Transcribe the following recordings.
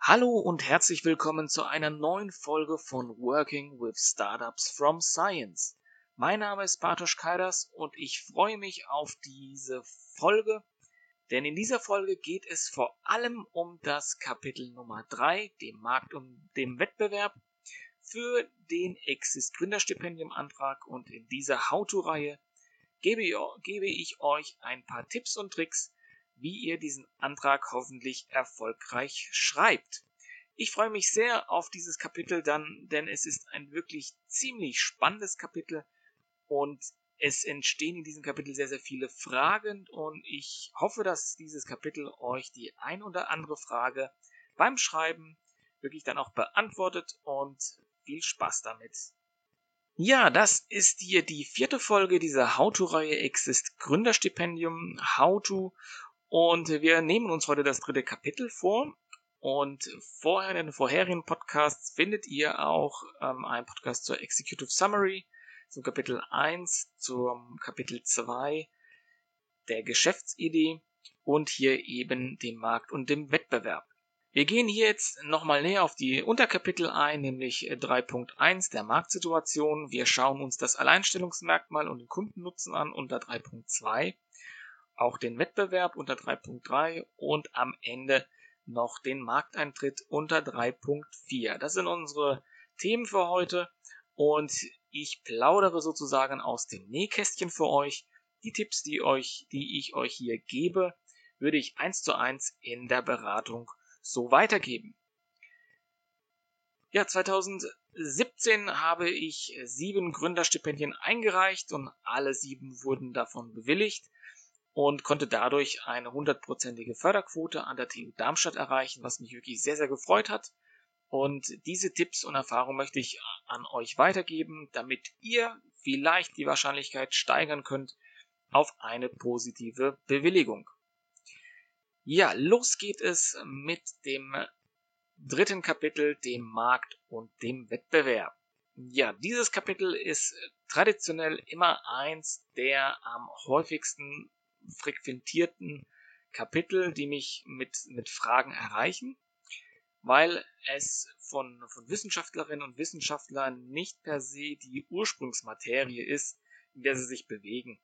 Hallo und herzlich willkommen zu einer neuen Folge von Working with Startups from Science. Mein Name ist Bartosz Kaidas und ich freue mich auf diese Folge, denn in dieser Folge geht es vor allem um das Kapitel Nummer 3, dem Markt und dem Wettbewerb, für den Exist Gründerstipendium Antrag und in dieser How-To-Reihe gebe, gebe ich euch ein paar Tipps und Tricks, wie ihr diesen Antrag hoffentlich erfolgreich schreibt. Ich freue mich sehr auf dieses Kapitel dann, denn es ist ein wirklich ziemlich spannendes Kapitel und es entstehen in diesem Kapitel sehr, sehr viele Fragen und ich hoffe, dass dieses Kapitel euch die ein oder andere Frage beim Schreiben wirklich dann auch beantwortet und viel Spaß damit. Ja, das ist hier die vierte Folge dieser How-To-Reihe Exist Gründerstipendium How-To und wir nehmen uns heute das dritte Kapitel vor und vorher in den vorherigen Podcasts findet ihr auch ähm, einen Podcast zur Executive Summary zum Kapitel 1, zum Kapitel 2 der Geschäftsidee und hier eben dem Markt und dem Wettbewerb. Wir gehen hier jetzt nochmal näher auf die Unterkapitel ein, nämlich 3.1 der Marktsituation. Wir schauen uns das Alleinstellungsmerkmal und den Kundennutzen an unter 3.2, auch den Wettbewerb unter 3.3 und am Ende noch den Markteintritt unter 3.4. Das sind unsere Themen für heute und ich plaudere sozusagen aus dem Nähkästchen für euch. Die Tipps, die euch, die ich euch hier gebe, würde ich eins zu eins in der Beratung so weitergeben. Ja, 2017 habe ich sieben Gründerstipendien eingereicht und alle sieben wurden davon bewilligt und konnte dadurch eine hundertprozentige Förderquote an der TU Darmstadt erreichen, was mich wirklich sehr, sehr gefreut hat. Und diese Tipps und Erfahrungen möchte ich an euch weitergeben, damit ihr vielleicht die Wahrscheinlichkeit steigern könnt auf eine positive Bewilligung. Ja, los geht es mit dem dritten Kapitel, dem Markt und dem Wettbewerb. Ja, dieses Kapitel ist traditionell immer eins der am häufigsten frequentierten Kapitel, die mich mit, mit Fragen erreichen weil es von, von Wissenschaftlerinnen und Wissenschaftlern nicht per se die Ursprungsmaterie ist, in der sie sich bewegen.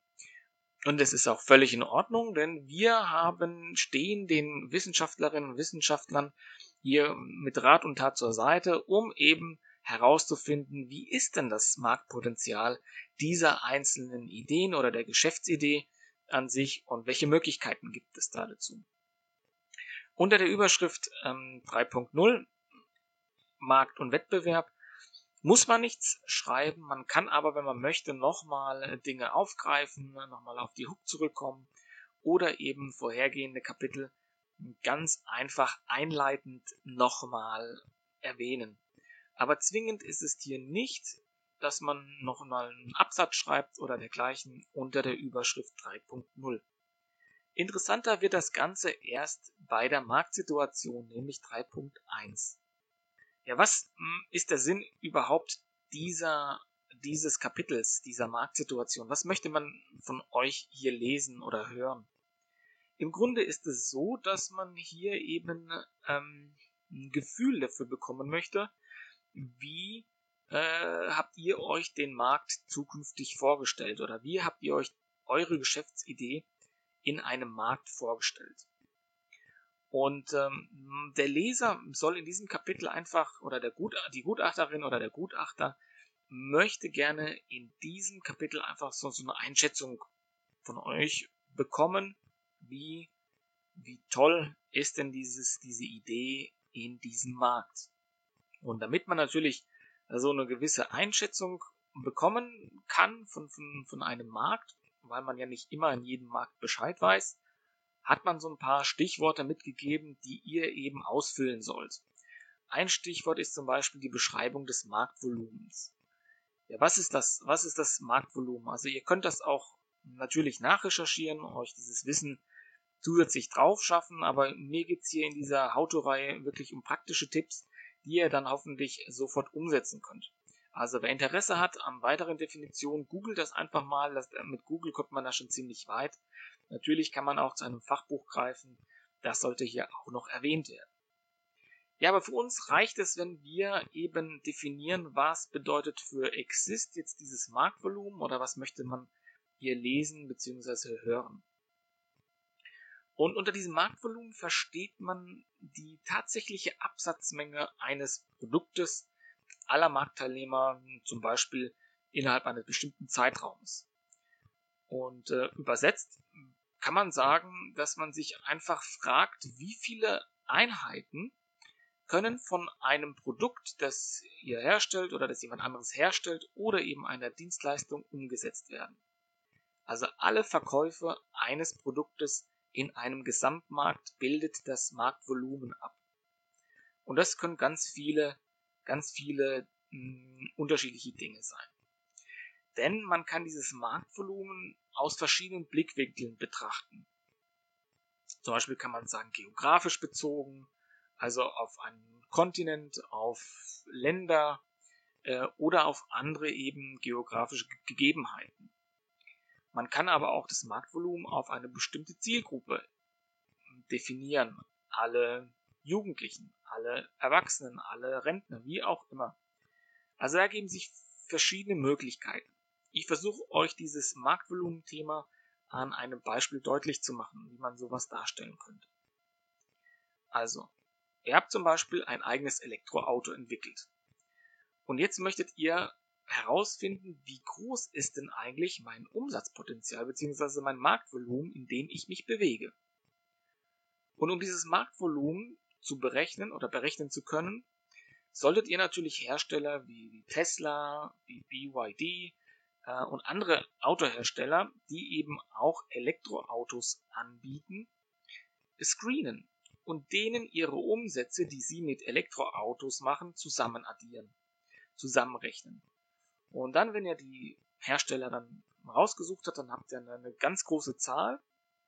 Und es ist auch völlig in Ordnung, denn wir haben, stehen den Wissenschaftlerinnen und Wissenschaftlern hier mit Rat und Tat zur Seite, um eben herauszufinden, wie ist denn das Marktpotenzial dieser einzelnen Ideen oder der Geschäftsidee an sich und welche Möglichkeiten gibt es da dazu. Unter der Überschrift ähm, 3.0 Markt und Wettbewerb muss man nichts schreiben. Man kann aber, wenn man möchte, nochmal äh, Dinge aufgreifen, nochmal auf die Hook zurückkommen oder eben vorhergehende Kapitel ganz einfach einleitend nochmal erwähnen. Aber zwingend ist es hier nicht, dass man nochmal einen Absatz schreibt oder dergleichen unter der Überschrift 3.0. Interessanter wird das Ganze erst bei der Marktsituation, nämlich 3.1. Ja, was hm, ist der Sinn überhaupt dieser, dieses Kapitels, dieser Marktsituation? Was möchte man von euch hier lesen oder hören? Im Grunde ist es so, dass man hier eben ähm, ein Gefühl dafür bekommen möchte, wie äh, habt ihr euch den Markt zukünftig vorgestellt oder wie habt ihr euch eure Geschäftsidee in einem Markt vorgestellt. Und ähm, der Leser soll in diesem Kapitel einfach, oder der Gut, die Gutachterin oder der Gutachter möchte gerne in diesem Kapitel einfach so, so eine Einschätzung von euch bekommen, wie, wie toll ist denn dieses, diese Idee in diesem Markt. Und damit man natürlich so eine gewisse Einschätzung bekommen kann von, von, von einem Markt, weil man ja nicht immer in jedem Markt Bescheid weiß, hat man so ein paar Stichworte mitgegeben, die ihr eben ausfüllen sollt. Ein Stichwort ist zum Beispiel die Beschreibung des Marktvolumens. Ja, was ist das? Was ist das Marktvolumen? Also ihr könnt das auch natürlich nachrecherchieren, euch dieses Wissen zusätzlich drauf schaffen, aber mir geht's hier in dieser How-To-Reihe wirklich um praktische Tipps, die ihr dann hoffentlich sofort umsetzen könnt. Also wer Interesse hat an weiteren Definitionen, googelt das einfach mal. Mit Google kommt man da schon ziemlich weit. Natürlich kann man auch zu einem Fachbuch greifen. Das sollte hier auch noch erwähnt werden. Ja, aber für uns reicht es, wenn wir eben definieren, was bedeutet für Exist jetzt dieses Marktvolumen oder was möchte man hier lesen bzw. hören. Und unter diesem Marktvolumen versteht man die tatsächliche Absatzmenge eines Produktes aller Marktteilnehmer, zum Beispiel innerhalb eines bestimmten Zeitraums. Und äh, übersetzt kann man sagen, dass man sich einfach fragt, wie viele Einheiten können von einem Produkt, das ihr herstellt oder das jemand anderes herstellt oder eben einer Dienstleistung umgesetzt werden. Also alle Verkäufe eines Produktes in einem Gesamtmarkt bildet das Marktvolumen ab. Und das können ganz viele, ganz viele mh, hm, unterschiedliche Dinge sein. Denn man kann dieses Marktvolumen aus verschiedenen Blickwinkeln betrachten. Zum Beispiel kann man sagen, geografisch bezogen, also auf einen Kontinent, auf Länder äh, oder auf andere eben geografische Gegebenheiten. Man kann aber auch das Marktvolumen auf eine bestimmte Zielgruppe definieren. Alle Jugendlichen, alle Erwachsenen, alle Rentner, wie auch immer. Also ergeben sich verschiedene Möglichkeiten. Ich versuche euch dieses Marktvolumen-Thema an einem Beispiel deutlich zu machen, wie man sowas darstellen könnte. Also, ihr habt zum Beispiel ein eigenes Elektroauto entwickelt. Und jetzt möchtet ihr herausfinden, wie groß ist denn eigentlich mein Umsatzpotenzial bzw. mein Marktvolumen, in dem ich mich bewege. Und um dieses Marktvolumen zu berechnen oder berechnen zu können, solltet ihr natürlich Hersteller wie Tesla, wie BYD äh, und andere Autohersteller, die eben auch Elektroautos anbieten, screenen und denen ihre Umsätze, die sie mit Elektroautos machen, zusammen addieren, zusammenrechnen. Und dann, wenn ihr die Hersteller dann rausgesucht habt, dann habt ihr eine, eine ganz große Zahl.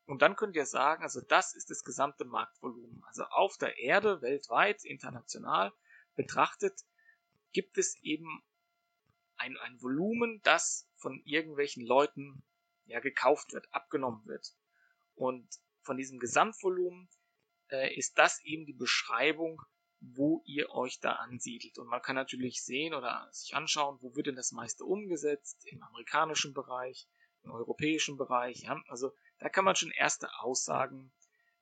Und dann könnt ihr sagen, also das ist das gesamte Marktvolumen. Also auf der Erde, weltweit, international betrachtet, gibt es eben ein, ein Volumen, das von irgendwelchen Leuten ja gekauft wird, abgenommen wird. Und von diesem Gesamtvolumen äh, ist das eben die Beschreibung wo ihr euch da ansiedelt. Und man kann natürlich sehen oder sich anschauen, wo wird denn das meiste umgesetzt, im amerikanischen Bereich, im europäischen Bereich. Ja? Also da kann man schon erste Aussagen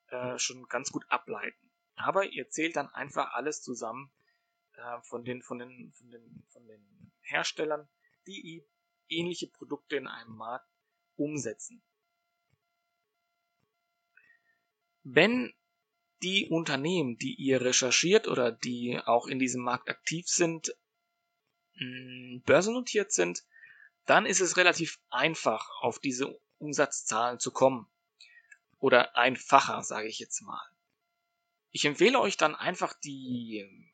äh, schon ganz gut ableiten. Aber ihr zählt dann einfach alles zusammen von, den, von, den, von, den, von den Herstellern, die ähnliche Produkte in einem Markt umsetzen. Wenn die Unternehmen, die ihr recherchiert oder die auch in diesem Markt aktiv sind, mm, börsennotiert sind, dann ist es relativ einfach, auf diese Umsatzzahlen zu kommen. Oder einfacher, sage ich jetzt mal. Ich empfehle euch dann einfach die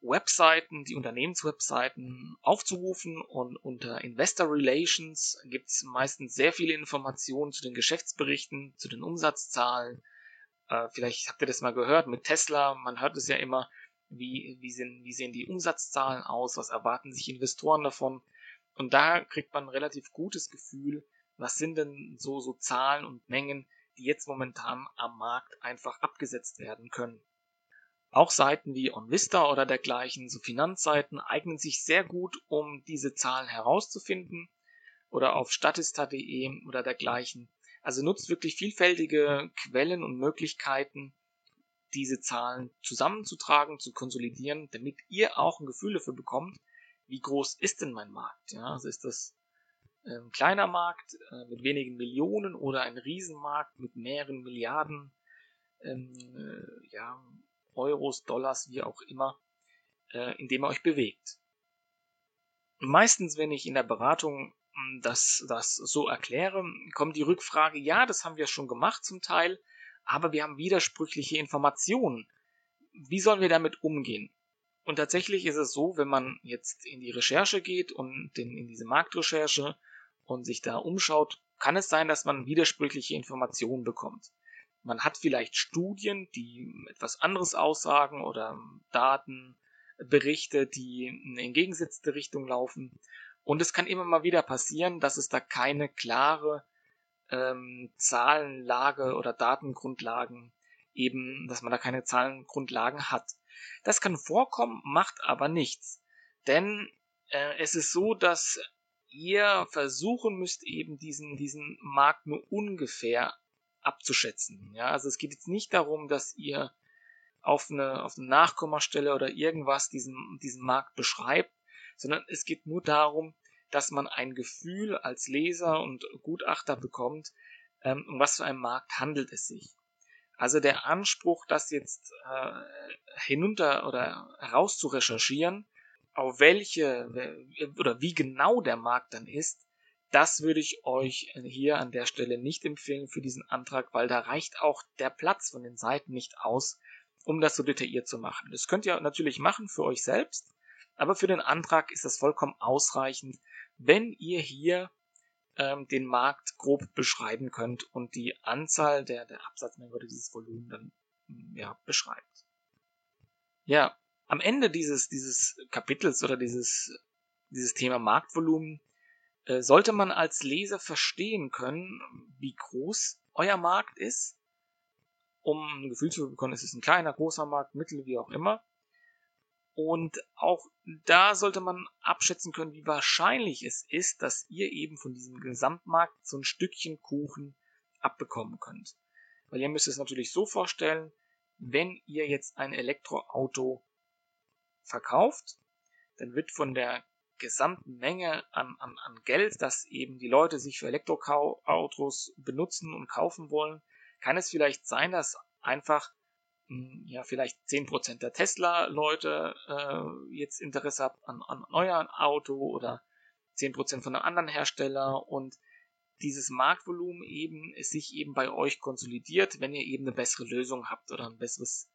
Webseiten, die Unternehmenswebseiten aufzurufen und unter Investor Relations gibt es meistens sehr viele Informationen zu den Geschäftsberichten, zu den Umsatzzahlen, äh, vielleicht habt ihr das mal gehört mit Tesla. Man hört es ja immer, wie, wie, sind, wie sehen die Umsatzzahlen aus, was erwarten sich Investoren davon. Und da kriegt man ein relativ gutes Gefühl, was sind denn so, so Zahlen und Mengen, die jetzt momentan am Markt einfach abgesetzt werden können. Auch Seiten wie OnVista oder dergleichen, so Finanzseiten, eignen sich sehr gut, um diese Zahlen herauszufinden. Oder auf statista.de oder dergleichen also nutzt wirklich vielfältige Quellen und Möglichkeiten, diese Zahlen zusammenzutragen, zu konsolidieren, damit ihr auch ein Gefühl dafür bekommt, wie groß ist denn mein Markt? Ja, also ist das ein kleiner Markt äh, mit wenigen Millionen oder ein Riesenmarkt mit mehreren Milliarden ähm, äh, ja, Euros, Dollars, wie auch immer, äh, in dem ihr euch bewegt. Meistens, wenn ich in der Beratung das, das so erkläre, kommt die Rückfrage, ja, das haben wir schon gemacht zum Teil, aber wir haben widersprüchliche Informationen. Wie sollen wir damit umgehen? Und tatsächlich ist es so, wenn man jetzt in die Recherche geht und in, in diese Marktrecherche und sich da umschaut, kann es sein, dass man widersprüchliche Informationen bekommt. Man hat vielleicht Studien, die etwas anderes aussagen oder Daten, Berichte, die in entgegengesetzte Richtung laufen. Und es kann immer mal wieder passieren, dass es da keine klare ähm, Zahlenlage oder Datengrundlagen eben, dass man da keine Zahlengrundlagen hat. Das kann vorkommen, macht aber nichts. Denn äh, es ist so, dass ihr versuchen müsst, eben diesen, diesen Markt nur ungefähr abzuschätzen. Ja, also es geht jetzt nicht darum, dass ihr auf eine, auf eine Nachkommastelle oder irgendwas diesen, diesen Markt beschreibt, sondern es geht nur darum, dass man ein Gefühl als Leser und Gutachter bekommt, ähm, um was für einen Markt handelt es sich. Also der Anspruch, das jetzt äh, hinunter oder heraus zu recherchieren, auf welche oder wie genau der Markt dann ist, das würde ich euch hier an der Stelle nicht empfehlen für diesen Antrag, weil da reicht auch der Platz von den Seiten nicht aus, um das so detailliert zu machen. Das könnt ihr natürlich machen für euch selbst, aber für den Antrag ist das vollkommen ausreichend, wenn ihr hier ähm, den Markt grob beschreiben könnt und die Anzahl der, der Absatzmenge oder dieses Volumen dann ja, beschreibt. Ja, am Ende dieses, dieses Kapitels oder dieses, dieses Thema Marktvolumen äh, sollte man als Leser verstehen können, wie groß euer Markt ist, um ein Gefühl zu bekommen, ist es ein kleiner, großer Markt, mittel, wie auch immer. Und auch da sollte man abschätzen können, wie wahrscheinlich es ist, dass ihr eben von diesem Gesamtmarkt so ein Stückchen Kuchen abbekommen könnt. Weil ihr müsst es natürlich so vorstellen, wenn ihr jetzt ein Elektroauto verkauft, dann wird von der gesamten Menge an, an, an Geld, das eben die Leute sich für Elektroautos benutzen und kaufen wollen, kann es vielleicht sein, dass einfach hm, ja vielleicht 10% der Tesla-Leute äh, jetzt Interesse habt an, an euer Auto oder 10% von einem anderen Hersteller und dieses Marktvolumen eben sich eben bei euch konsolidiert, wenn ihr eben eine bessere Lösung habt oder ein besseres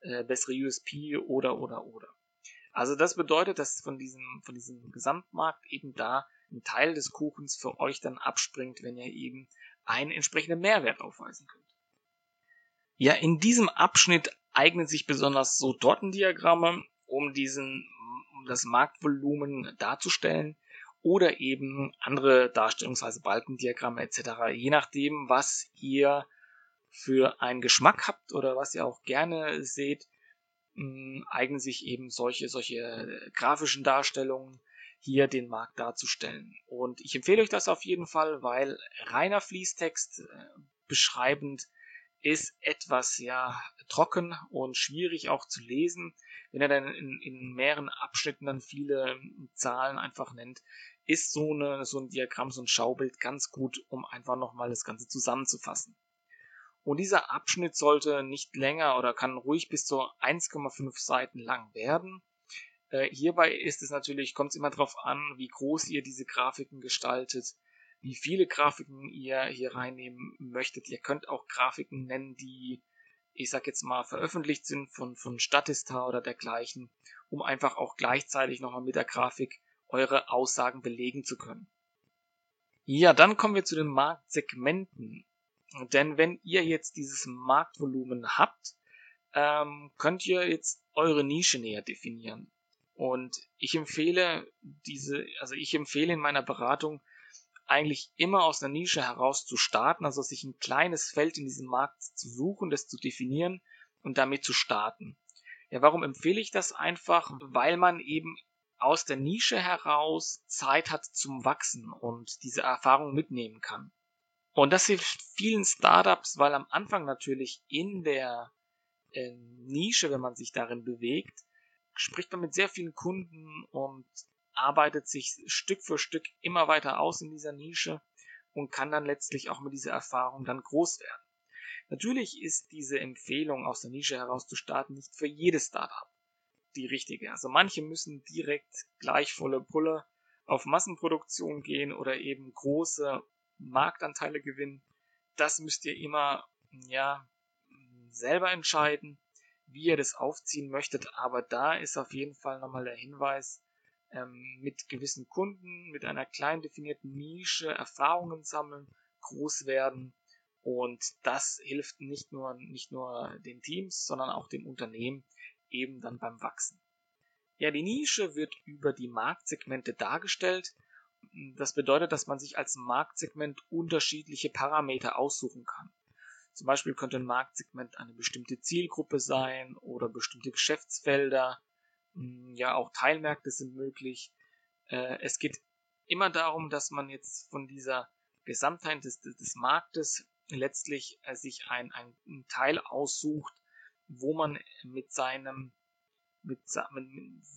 äh, bessere USP oder oder oder. Also das bedeutet, dass von diesem, von diesem Gesamtmarkt eben da ein Teil des Kuchens für euch dann abspringt, wenn ihr eben einen entsprechenden Mehrwert aufweisen könnt. Ja, in diesem Abschnitt eignen sich besonders so Tortendiagramme, um diesen, um das Marktvolumen darzustellen oder eben andere Darstellungsweise Balkendiagramme etc. Je nachdem, was ihr für einen Geschmack habt oder was ihr auch gerne seht, eignen sich eben solche, solche äh, grafischen Darstellungen hier den Markt darzustellen. Und ich empfehle euch das auf jeden Fall, weil reiner Fließtext äh, beschreibend ist etwas ja trocken und schwierig auch zu lesen. Wenn er dann in, in mehreren Abschnitten dann viele Zahlen einfach nennt, ist so, eine, so ein Diagramm, so ein Schaubild ganz gut, um einfach nochmal das Ganze zusammenzufassen. Und dieser Abschnitt sollte nicht länger oder kann ruhig bis zu 1,5 Seiten lang werden. Äh, hierbei ist es natürlich, kommt es immer darauf an, wie groß ihr diese Grafiken gestaltet, wie viele Grafiken ihr hier reinnehmen möchtet. Ihr könnt auch Grafiken nennen, die, ich sag jetzt mal, veröffentlicht sind von, von Statista oder dergleichen, um einfach auch gleichzeitig nochmal mit der Grafik eure Aussagen belegen zu können. Ja, dann kommen wir zu den Marktsegmenten. Denn wenn ihr jetzt dieses Marktvolumen habt, ähm, könnt ihr jetzt eure Nische näher definieren. Und ich empfehle diese, also ich empfehle in meiner Beratung eigentlich immer aus einer Nische heraus zu starten, also sich ein kleines Feld in diesem Markt zu suchen, das zu definieren und damit zu starten. Ja, warum empfehle ich das einfach? Weil man eben aus der Nische heraus Zeit hat zum Wachsen und diese Erfahrung mitnehmen kann. Und das hilft vielen Startups, weil am Anfang natürlich in der äh, Nische, wenn man sich darin bewegt, spricht man mit sehr vielen Kunden und arbeitet sich Stück für Stück immer weiter aus in dieser Nische und kann dann letztlich auch mit dieser Erfahrung dann groß werden. Natürlich ist diese Empfehlung aus der Nische heraus zu starten nicht für jedes Startup die richtige. Also manche müssen direkt gleich volle Pulle auf Massenproduktion gehen oder eben große Marktanteile gewinnen. Das müsst ihr immer, ja, selber entscheiden, wie ihr das aufziehen möchtet. Aber da ist auf jeden Fall nochmal der Hinweis, ähm, mit gewissen Kunden, mit einer klein definierten Nische Erfahrungen sammeln, groß werden. Und das hilft nicht nur, nicht nur den Teams, sondern auch dem Unternehmen eben dann beim Wachsen. Ja, die Nische wird über die Marktsegmente dargestellt. Das bedeutet, dass man sich als Marktsegment unterschiedliche Parameter aussuchen kann. Zum Beispiel könnte ein Marktsegment eine bestimmte Zielgruppe sein oder bestimmte Geschäftsfelder. Hm, ja, auch Teilmärkte sind möglich. Äh, es geht immer darum, dass man jetzt von dieser Gesamtheit des, des Marktes letztlich äh, sich ein, ein Teil aussucht, wo man mit seinem, mit,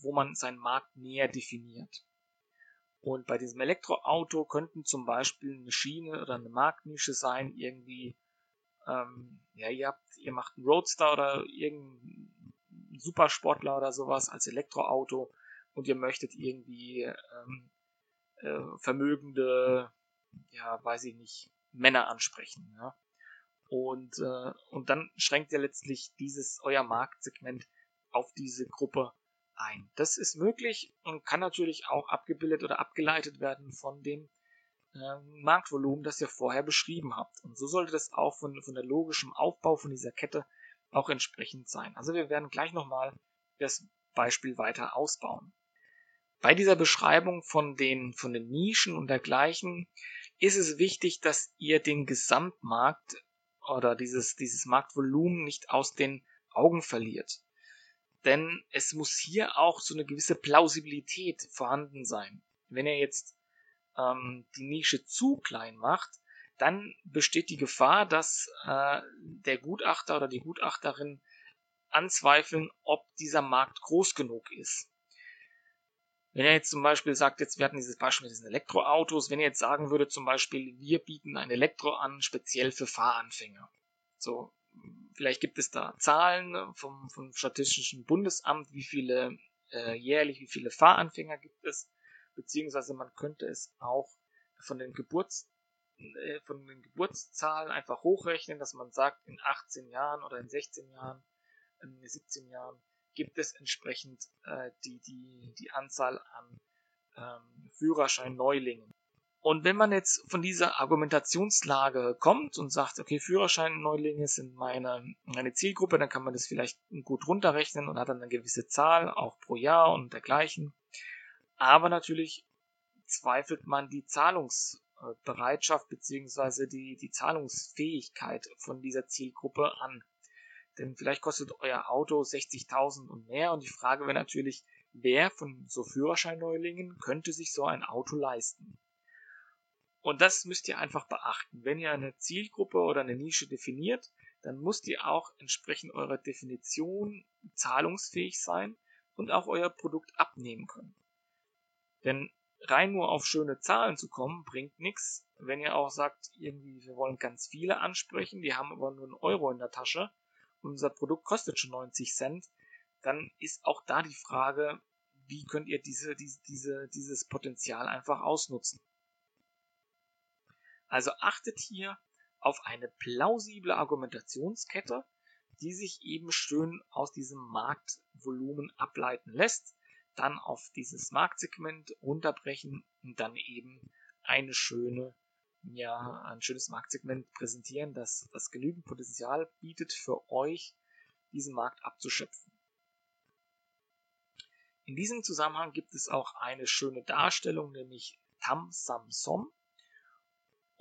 wo man seinen Markt näher definiert. Und bei diesem Elektroauto könnten zum Beispiel eine Schiene oder eine Marktnische sein, irgendwie, ähm, ja, ihr habt, ihr macht einen Roadster oder irgendeinen Supersportler oder sowas als Elektroauto und ihr möchtet irgendwie ähm, äh, vermögende, ja, weiß ich nicht, Männer ansprechen. Ja? Und, äh, und dann schränkt ihr letztlich dieses euer Marktsegment auf diese Gruppe ein. Das ist möglich und kann natürlich auch abgebildet oder abgeleitet werden von dem äh, Marktvolumen, das ihr vorher beschrieben habt. Und so sollte das auch von, von der logischen Aufbau von dieser Kette auch entsprechend sein. Also wir werden gleich nochmal das Beispiel weiter ausbauen. Bei dieser Beschreibung von den, von den Nischen und dergleichen ist es wichtig, dass ihr den Gesamtmarkt oder dieses, dieses Marktvolumen nicht aus den Augen verliert. Denn es muss hier auch so eine gewisse Plausibilität vorhanden sein. Wenn ihr jetzt ähm, die Nische zu klein macht, dann besteht die Gefahr, dass äh, der Gutachter oder die Gutachterin anzweifeln, ob dieser Markt groß genug ist. Wenn er jetzt zum Beispiel sagt, jetzt wir hatten dieses Beispiel mit diesen Elektroautos, wenn er jetzt sagen würde zum Beispiel, wir bieten ein Elektro an, speziell für Fahranfänger. So, vielleicht gibt es da Zahlen vom, vom Statistischen Bundesamt, wie viele äh, jährlich, wie viele Fahranfänger gibt es, beziehungsweise man könnte es auch von den Geburts äh, von den Geburtszahlen einfach hochrechnen, dass man sagt, in 18 Jahren oder in 16 Jahren, in 17 Jahren gibt es entsprechend äh, die, die, die Anzahl an ähm, Führerschein-Neulingen. Und wenn man jetzt von dieser Argumentationslage kommt und sagt, okay, Führerschein-Neulinge sind meine, meine Zielgruppe, dann kann man das vielleicht gut runterrechnen und hat dann eine gewisse Zahl, auch pro Jahr und dergleichen. Aber natürlich zweifelt man die Zahlungsbereitschaft beziehungsweise die, die Zahlungsfähigkeit von dieser Zielgruppe an. Denn vielleicht kostet euer Auto 60.000 und mehr und die Frage wäre natürlich, wer von so Führerscheinneulingen könnte sich so ein Auto leisten? Und das müsst ihr einfach beachten. Wenn ihr eine Zielgruppe oder eine Nische definiert, dann müsst ihr auch entsprechend eurer Definition zahlungsfähig sein und auch euer Produkt abnehmen können. Denn rein nur auf schöne Zahlen zu kommen, bringt nichts. Wenn ihr auch sagt, irgendwie, wir wollen ganz viele ansprechen, die haben aber nur einen Euro in der Tasche, unser Produkt kostet schon 90 Cent, dann ist auch da die Frage, wie könnt ihr diese, diese, diese, dieses Potenzial einfach ausnutzen. Also achtet hier auf eine plausible Argumentationskette, die sich eben schön aus diesem Marktvolumen ableiten lässt, dann auf dieses Marktsegment runterbrechen und dann eben eine schöne ja ein schönes Marktsegment präsentieren, das, das genügend Potenzial bietet für euch, diesen Markt abzuschöpfen. In diesem Zusammenhang gibt es auch eine schöne Darstellung, nämlich Tam Sam Som.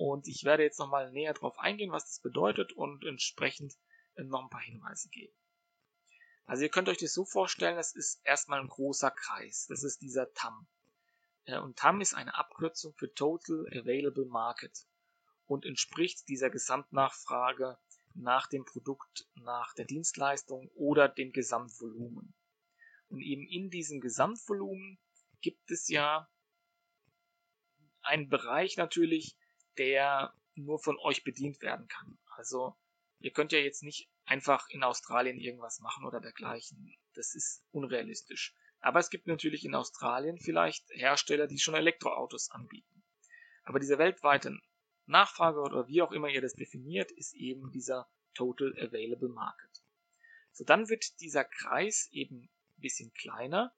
Und ich werde jetzt nochmal näher darauf eingehen, was das bedeutet und entsprechend noch ein paar Hinweise geben. Also ihr könnt euch das so vorstellen, das ist erstmal ein großer Kreis. Das ist dieser Tam. Äh, und TAM ist eine Abkürzung für Total Available Market und entspricht dieser Gesamtnachfrage nach dem Produkt, nach der Dienstleistung oder dem Gesamtvolumen. Und eben in diesem Gesamtvolumen gibt es ja einen Bereich natürlich, der nur von euch bedient werden kann. Also ihr könnt ja jetzt nicht einfach in Australien irgendwas machen oder dergleichen. Das ist unrealistisch. Aber es gibt natürlich in Australien vielleicht Hersteller, die schon Elektroautos anbieten. Aber diese weltweite Nachfrage oder wie auch immer ihr das definiert, ist eben dieser Total Available Market. So, dann wird dieser Kreis eben ein bisschen kleiner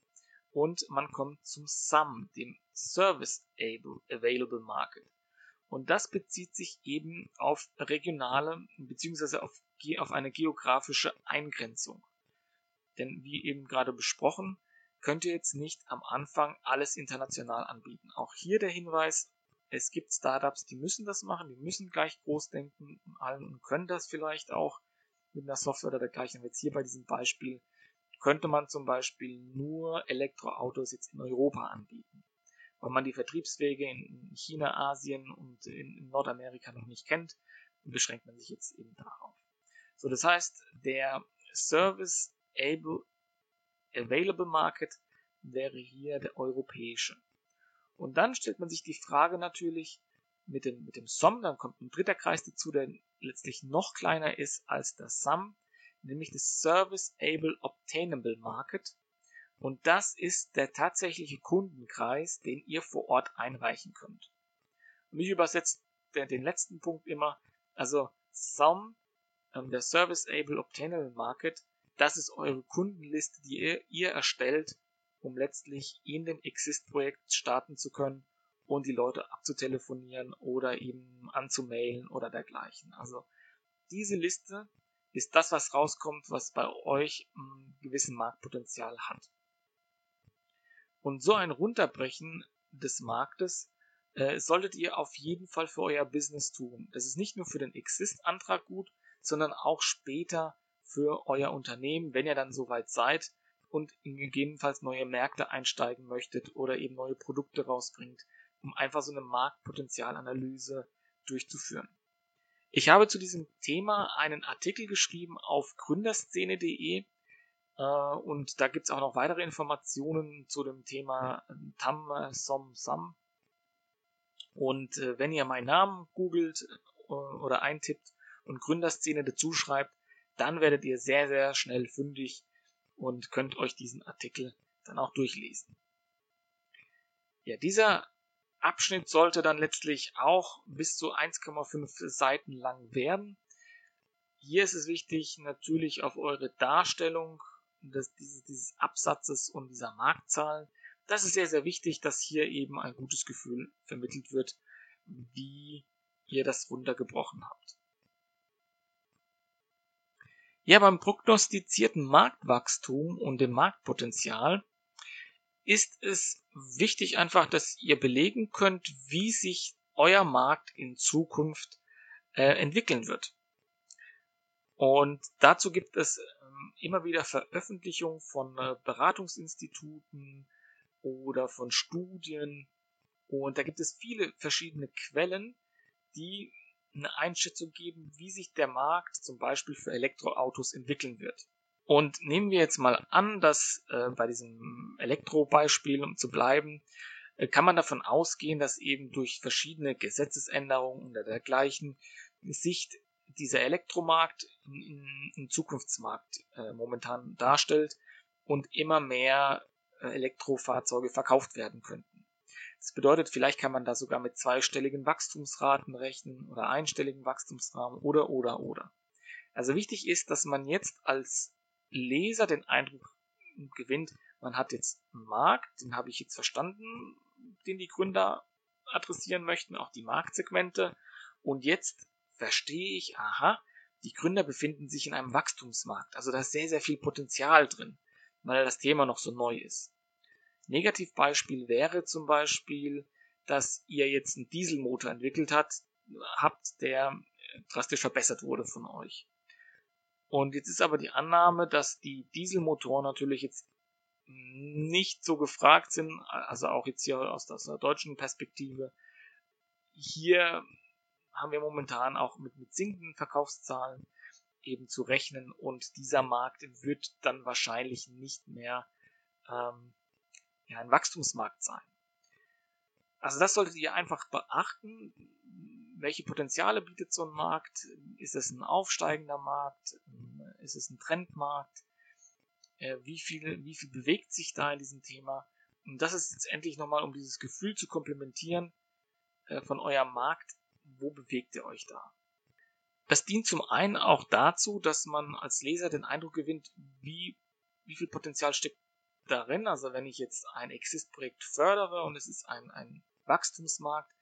und man kommt zum SAM, dem Service Available Market. Und das bezieht sich eben auf regionale bzw. Auf, auf eine geografische Eingrenzung. Denn wie eben gerade besprochen, könnt ihr jetzt nicht am Anfang alles international anbieten. Auch hier der Hinweis, es gibt Startups, die müssen das machen, die müssen gleich groß denken und können das vielleicht auch mit einer Software oder dergleichen. Jetzt hier bei diesem Beispiel könnte man zum Beispiel nur Elektroautos jetzt in Europa anbieten, weil man die Vertriebswege in China, Asien und in Nordamerika noch nicht kennt, beschränkt man sich jetzt eben darauf. So, das heißt, der Service Able Available Market wäre hier der europäische. Und dann stellt man sich die Frage natürlich mit dem, mit dem SOM, dann kommt ein dritter Kreis dazu, der letztlich noch kleiner ist als das SUM, nämlich das Service Able Obtainable Market. Und das ist der tatsächliche Kundenkreis, den ihr vor Ort einreichen könnt. Und ich übersetze den letzten Punkt immer, also SOM, ähm, der Service Able Obtainable Market, das ist eure Kundenliste, die ihr, ihr erstellt, um letztlich in dem Exist-Projekt starten zu können und die Leute abzutelefonieren oder eben anzumailen oder dergleichen. Also diese Liste ist das, was rauskommt, was bei euch ein gewissen Marktpotenzial hat. Und so ein Runterbrechen des Marktes äh, solltet ihr auf jeden Fall für euer Business tun. Das ist nicht nur für den Exist-Antrag gut, sondern auch später für euer Unternehmen, wenn ihr dann soweit seid und gegebenenfalls neue Märkte einsteigen möchtet oder eben neue Produkte rausbringt, um einfach so eine Marktpotenzialanalyse durchzuführen. Ich habe zu diesem Thema einen Artikel geschrieben auf gründerszene.de und da gibt es auch noch weitere Informationen zu dem Thema Tam Som Sam. Und äh, wenn ihr meinen Namen googelt äh, oder eintippt und Gründerszene dazu schreibt, dann werdet ihr sehr, sehr schnell fündig und könnt euch diesen Artikel dann auch durchlesen. Ja, dieser Abschnitt sollte dann letztlich auch bis zu 1,5 Seiten lang werden. Hier ist es wichtig, natürlich auf eure Darstellung des, dieses, dieses Absatzes und dieser Marktzahlen. Das ist sehr, sehr wichtig, dass hier eben ein gutes Gefühl vermittelt wird, wie ihr das runtergebrochen habt. Ja, beim prognostizierten Marktwachstum und dem Marktpotenzial ist es wichtig einfach, dass ihr belegen könnt, wie sich euer Markt in Zukunft äh, entwickeln wird. Und dazu gibt es ähm, immer wieder Veröffentlichungen von äh, Beratungsinstituten oder von Studien. Und da gibt es viele verschiedene Quellen, die eine Einschätzung geben, wie sich der Markt zum Beispiel für Elektroautos entwickeln wird. Und nehmen wir jetzt mal an, dass äh, bei diesem Elektrobeispiel, um zu bleiben, äh, kann man davon ausgehen, dass eben durch verschiedene Gesetzesänderungen oder dergleichen sich dieser Elektromarkt in, in Zukunftsmarkt äh, momentan darstellt und immer mehr äh, Elektrofahrzeuge verkauft werden könnten. Das bedeutet, vielleicht kann man da sogar mit zweistelligen Wachstumsraten rechnen oder einstelligen Wachstumsrahmen oder oder oder. Also wichtig ist, dass man jetzt als Leser den Eindruck gewinnt, man hat jetzt einen Markt, den habe ich jetzt verstanden, den die Gründer adressieren möchten, auch die Marktsegmente. Und jetzt verstehe ich, aha, die Gründer befinden sich in einem Wachstumsmarkt. Also da ist sehr, sehr viel Potenzial drin, weil das Thema noch so neu ist. Negativbeispiel wäre zum Beispiel, dass ihr jetzt einen Dieselmotor entwickelt habt, habt, der drastisch verbessert wurde von euch. Und jetzt ist aber die Annahme, dass die Dieselmotoren natürlich jetzt nicht so gefragt sind, also auch jetzt hier aus der deutschen Perspektive. Hier haben wir momentan auch mit, mit sinkenden Verkaufszahlen eben zu rechnen und dieser Markt wird dann wahrscheinlich nicht mehr ähm, ja, ein Wachstumsmarkt sein. Also das solltet ihr einfach beachten. Welche Potenziale bietet so ein Markt? Ist es ein aufsteigender Markt? Ist es ein Trendmarkt? Äh, wie viel, wie viel bewegt sich da in diesem Thema? Und das ist jetzt endlich nochmal, um dieses Gefühl zu komplementieren äh, von eurem Markt. Wo bewegt ihr euch da? Das dient zum einen auch dazu, dass man als Leser den Eindruck gewinnt, wie, wie viel Potenzial steckt darin, also wenn ich jetzt ein Exist-Projekt fördere und es ist ein, ein Wachstumsmarkt,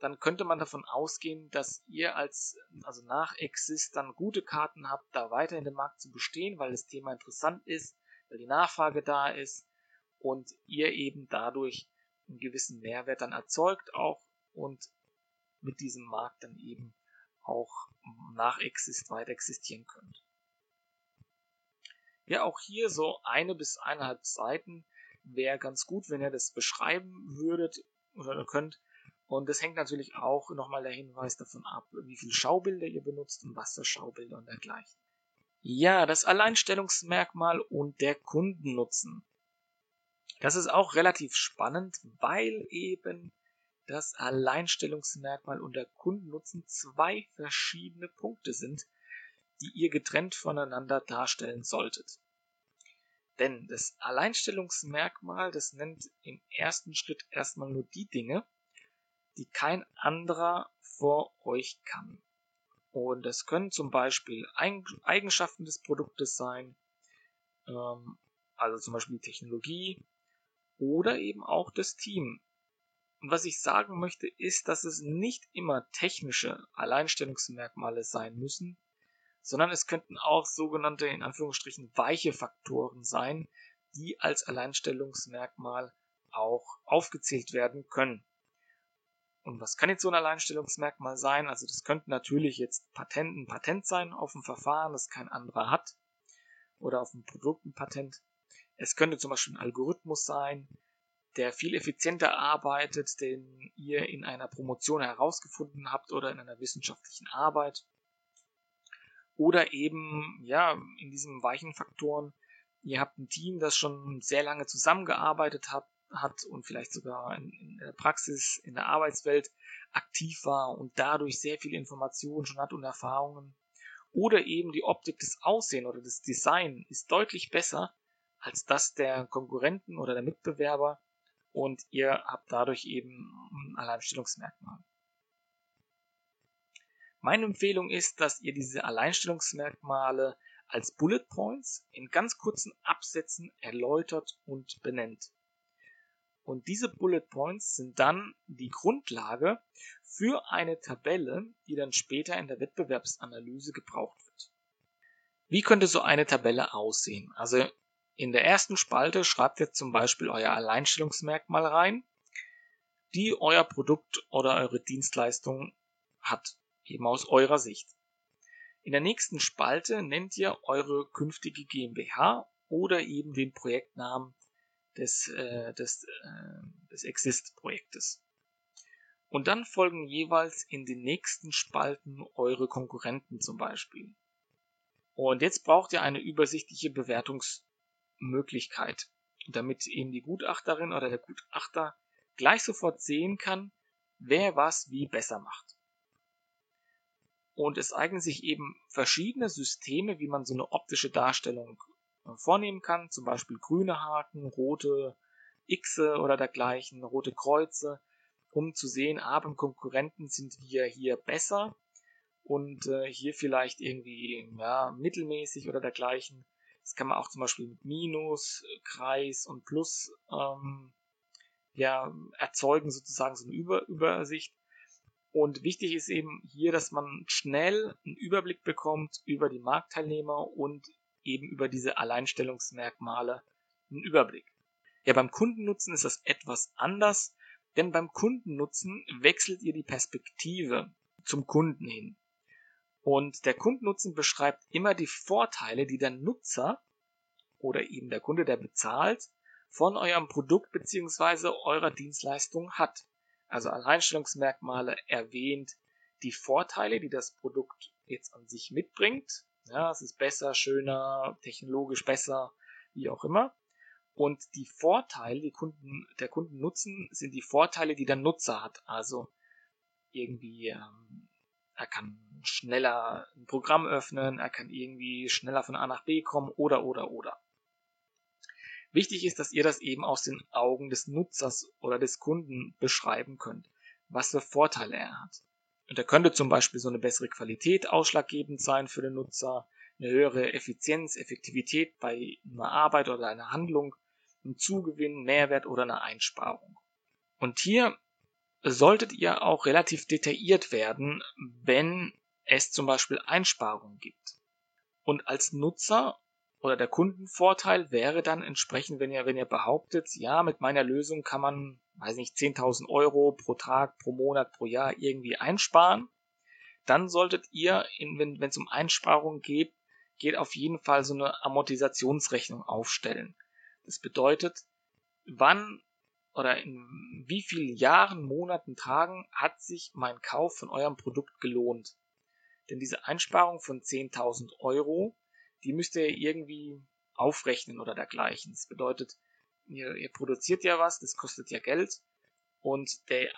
dann könnte man davon ausgehen, dass ihr als, also nach Exist dann gute Karten habt, da weiter in dem Markt zu bestehen, weil das Thema interessant ist, weil die Nachfrage da ist und ihr eben dadurch einen gewissen Mehrwert dann erzeugt auch und mit diesem Markt dann eben auch nach Exist weiter existieren könnt. Ja, auch hier so eine bis eineinhalb Seiten wäre ganz gut, wenn ihr das beschreiben würdet oder könnt. Und das hängt natürlich auch nochmal der Hinweis davon ab, wie viele Schaubilder ihr benutzt und was für Schaubilder und dergleichen. Ja, das Alleinstellungsmerkmal und der Kundennutzen. Das ist auch relativ spannend, weil eben das Alleinstellungsmerkmal und der Kundennutzen zwei verschiedene Punkte sind, die ihr getrennt voneinander darstellen solltet. Denn das Alleinstellungsmerkmal, das nennt im ersten Schritt erstmal nur die Dinge, die kein anderer vor euch kann. Und das können zum Beispiel Eigenschaften des Produktes sein, ähm, also zum Beispiel die Technologie oder eben auch das Team. Und was ich sagen möchte, ist, dass es nicht immer technische Alleinstellungsmerkmale sein müssen, sondern es könnten auch sogenannte, in Anführungsstrichen, weiche Faktoren sein, die als Alleinstellungsmerkmal auch aufgezählt werden können. Und was kann jetzt so ein Alleinstellungsmerkmal sein? Also das könnte natürlich jetzt Patent, ein Patent sein auf ein Verfahren, das kein anderer hat, oder auf ein Produkt ein Patent. Es könnte zum Beispiel ein Algorithmus sein, der viel effizienter arbeitet, den ihr in einer Promotion herausgefunden habt oder in einer wissenschaftlichen Arbeit. Oder eben, ja, in diesen weichen Faktoren, ihr habt ein Team, das schon sehr lange zusammengearbeitet hat, hat und vielleicht sogar in, in der Praxis, in der Arbeitswelt aktiv war und dadurch sehr viele Informationen schon hat und Erfahrungen. Oder eben die Optik des Aussehen oder des Design ist deutlich besser als das der Konkurrenten oder der Mitbewerber und ihr habt dadurch eben ein Alleinstellungsmerkmal. Meine Empfehlung ist, dass ihr diese Alleinstellungsmerkmale als Bullet Points in ganz kurzen Absätzen erläutert und benennt. Und diese Bullet Points sind dann die Grundlage für eine Tabelle, die dann später in der Wettbewerbsanalyse gebraucht wird. Wie könnte so eine Tabelle aussehen? Also in der ersten Spalte schreibt ihr zum Beispiel euer Alleinstellungsmerkmal rein, die euer Produkt oder eure Dienstleistung hat eben aus eurer Sicht. In der nächsten Spalte nennt ihr eure künftige GmbH oder eben den Projektnamen des, äh, des, äh, des Exist-Projektes. Und dann folgen jeweils in den nächsten Spalten eure Konkurrenten zum Beispiel. Und jetzt braucht ihr eine übersichtliche Bewertungsmöglichkeit, damit eben die Gutachterin oder der Gutachter gleich sofort sehen kann, wer was wie besser macht. Und es eignen sich eben verschiedene Systeme, wie man so eine optische Darstellung äh, vornehmen kann. Zum Beispiel grüne Haken, rote Xe oder dergleichen, rote Kreuze, um zu sehen, ah, beim Konkurrenten sind wir hier besser und äh, hier vielleicht irgendwie ja, mittelmäßig oder dergleichen. Das kann man auch zum Beispiel mit Minus, Kreis und Plus ähm, ja, erzeugen, sozusagen so eine Über Übersicht. Und wichtig ist eben hier, dass man schnell einen Überblick bekommt über die Marktteilnehmer und eben über diese Alleinstellungsmerkmale einen Überblick. Ja, beim Kundennutzen ist das etwas anders, denn beim Kundennutzen wechselt ihr die Perspektive zum Kunden hin. Und der Kundennutzen beschreibt immer die Vorteile, die der Nutzer oder eben der Kunde, der bezahlt, von eurem Produkt bzw. eurer Dienstleistung hat also Alleinstellungsmerkmale erwähnt, die Vorteile, die das Produkt jetzt an sich mitbringt. Ja, es ist besser, schöner, technologisch besser, wie auch immer. Und die Vorteile, die Kunden, der Kunden nutzen, sind die Vorteile, die der Nutzer hat. Also irgendwie, ähm, er kann schneller ein Programm öffnen, er kann irgendwie schneller von A nach B kommen oder oder oder. Wichtig ist, dass ihr das eben aus den Augen des Nutzers oder des Kunden beschreiben könnt, was für Vorteile er hat. Und da könnte zum Beispiel so eine bessere Qualität ausschlaggebend sein für den Nutzer, eine höhere Effizienz, Effektivität bei einer Arbeit oder einer Handlung, ein Zugewinn, Mehrwert oder eine Einsparung. Und hier solltet ihr auch relativ detailliert werden, wenn es zum Beispiel Einsparungen gibt. Und als Nutzer oder der Kundenvorteil wäre dann entsprechend, wenn ihr, wenn ihr behauptet, ja, mit meiner Lösung kann man, weiß nicht, 10.000 Euro pro Tag, pro Monat, pro Jahr irgendwie einsparen, dann solltet ihr, in, wenn es um Einsparungen geht, geht auf jeden Fall so eine Amortisationsrechnung aufstellen. Das bedeutet, wann oder in wie vielen Jahren, Monaten, Tagen hat sich mein Kauf von eurem Produkt gelohnt? Denn diese Einsparung von 10.000 Euro, die müsst ihr irgendwie aufrechnen oder dergleichen. Das bedeutet, ihr, ihr produziert ja was, das kostet ja Geld und der,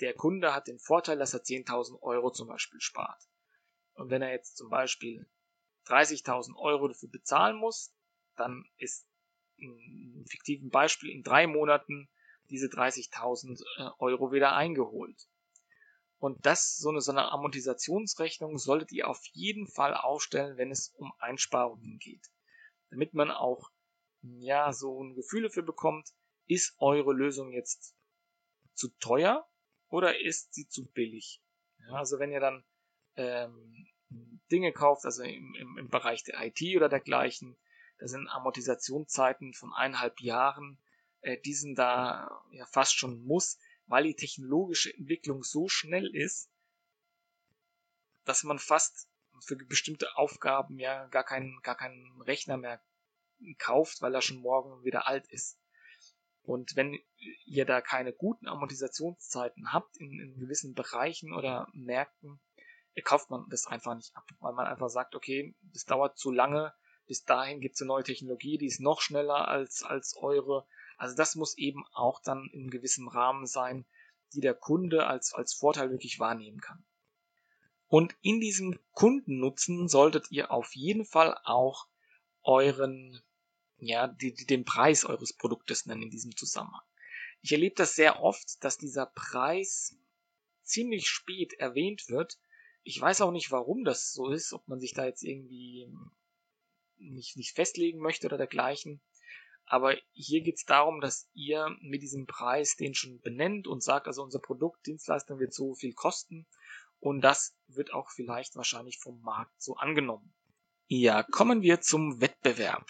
der Kunde hat den Vorteil, dass er 10.000 Euro zum Beispiel spart. Und wenn er jetzt zum Beispiel 30.000 Euro dafür bezahlen muss, dann ist im fiktiven Beispiel in drei Monaten diese 30.000 äh, Euro wieder eingeholt. Und das, so eine, so eine Amortisationsrechnung solltet ihr auf jeden Fall aufstellen, wenn es um Einsparungen geht. Damit man auch, ja, so ein Gefühl dafür bekommt, ist eure Lösung jetzt zu teuer oder ist sie zu billig? Ja, also wenn ihr dann ähm, Dinge kauft, also im, im, im Bereich der IT oder dergleichen, da sind Amortisationszeiten von eineinhalb Jahren, äh, die sind da ja fast schon muss, weil die technologische Entwicklung so schnell ist, dass man fast für bestimmte Aufgaben ja gar keinen, gar keinen Rechner mehr kauft, weil er schon morgen wieder alt ist. Und wenn ihr da keine guten Amortisationszeiten habt in, in gewissen Bereichen oder Märkten, kauft man das einfach nicht ab, weil man einfach sagt, okay, das dauert zu lange, bis dahin gibt es eine neue Technologie, die ist noch schneller als, als eure. Also das muss eben auch dann in gewissem Rahmen sein, die der Kunde als, als Vorteil wirklich wahrnehmen kann. Und in diesem Kundennutzen solltet ihr auf jeden Fall auch euren, ja, die, die, den Preis eures Produktes nennen in diesem Zusammenhang. Ich erlebe das sehr oft, dass dieser Preis ziemlich spät erwähnt wird. Ich weiß auch nicht, warum das so ist, ob man sich da jetzt irgendwie nicht, nicht festlegen möchte oder dergleichen. Aber hier geht es darum, dass ihr mit diesem Preis den schon benennt und sagt, also unser Produkt, Dienstleistung wird so viel kosten und das wird auch vielleicht wahrscheinlich vom Markt so angenommen. Ja, kommen wir zum Wettbewerb.